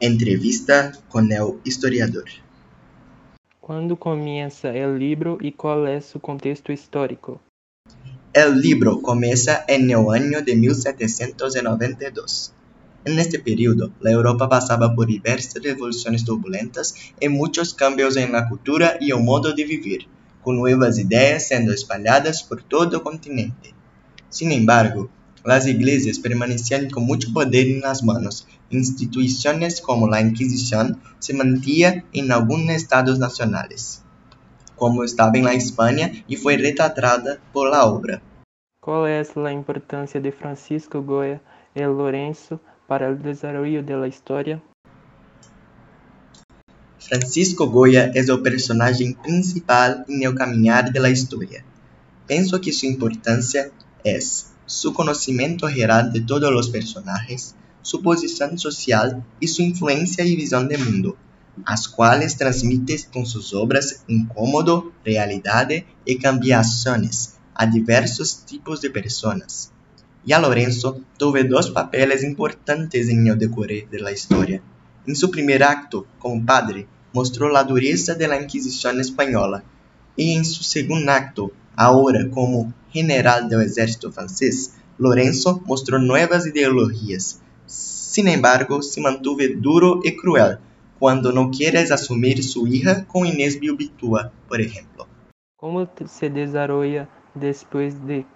Entrevista com o historiador. Quando começa o livro e qual é seu contexto histórico? O livro começa em el ano de 1792. En este período, la Europa pasaba por diversas revoluciones turbulentas y muchos cambios en la cultura y el modo de vivir, con nuevas ideas siendo espalhadas por todo el continente. Sin embargo, las iglesias permanecían con mucho poder en las manos. Instituciones como la Inquisición se mantenían en algunos estados nacionales, como estaba en la España y fue retratada por la obra. ¿Cuál es la importancia de Francisco Goya y Lorenzo para o desenvolvimento da história? Francisco Goya é o personagem principal em el caminhar de la historia. Penso que sua importância é su conhecimento geral de todos os personagens, sua posição social e sua influência e visão de mundo, as quais transmite com suas obras incômodo, realidade e cambiações a diversos tipos de pessoas. Y a Lorenzo tuvo dos papeles importantes en el decorrer de la historia. En su primer acto, como padre, mostró la dureza de la Inquisición española, y en su segundo acto, ahora como general del ejército francés, Lorenzo mostró nuevas ideologías. Sin embargo, se mantuvo duro y cruel cuando no quiere asumir su hija con Inés Bilbitua, por ejemplo. ¿Cómo se desarrolla después de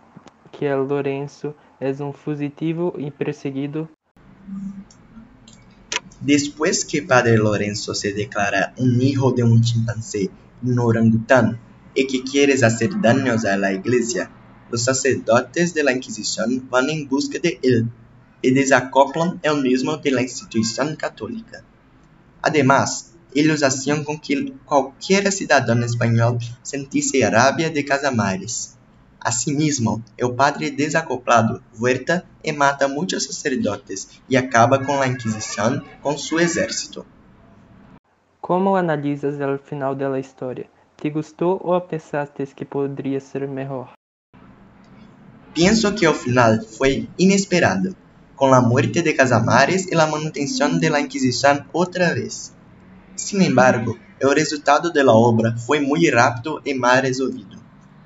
que Lorenzo és um fugitivo e perseguido. Después que Padre Lorenzo se declara un hijo de un chimpancé, un orangután, y que quiere hacer daños a la iglesia, los sacerdotes de la Inquisición van en busca de él y desacoplan el mismo de la institución católica. Además, ellos hacían con que cualquier ciudadano español sentisse rabia de Casamares. Asimismo, el padre desacoplado vuelta y mata muchos sacerdotes y acaba con la Inquisición con su ejército. Como analisas o final da história? Te gostou ou pensaste que poderia ser melhor? Penso que o final foi inesperado, com a morte de Casamares e a manutenção de la Inquisição outra vez. Sin embargo, o resultado da obra foi muito rápido e mal resolvido,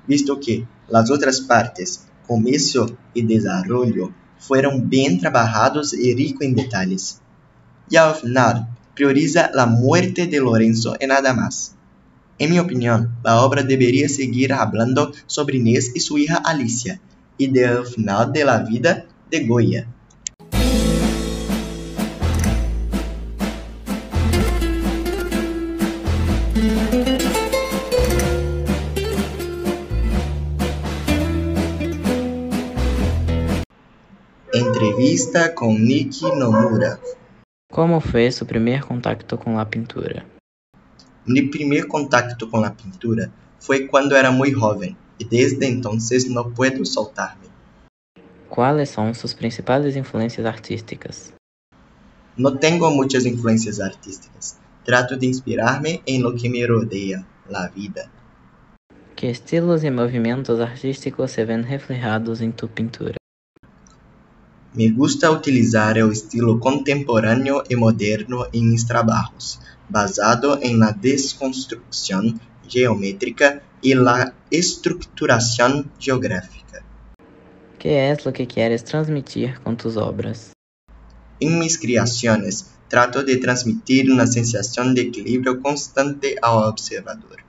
visto que Las otras partes, comienzo y desarrollo, fueron bien trabajados y ricos en detalles. Y al final, prioriza la muerte de Lorenzo y nada más. En mi opinión, la obra debería seguir hablando sobre Inés y su hija Alicia, y del final de la vida de Goya. Entrevista com Niki Nomura. Como foi seu primeiro contato com a pintura? Mi primeiro contato com a pintura foi quando era muito jovem e desde então não puedo soltar-me. Quais são suas principais influências artísticas? Não tenho muitas influências artísticas. Trato de inspirar-me em lo que me rodeia, a vida. Que estilos e movimentos artísticos se ven reflejados em tu pintura? Me gusta utilizar el estilo contemporáneo y moderno en mis trabajos, basado en la desconstrucción geométrica y la estructuración geográfica. ¿Qué es lo que quieres transmitir con tus obras? En mis creaciones trato de transmitir una sensación de equilibrio constante al observador.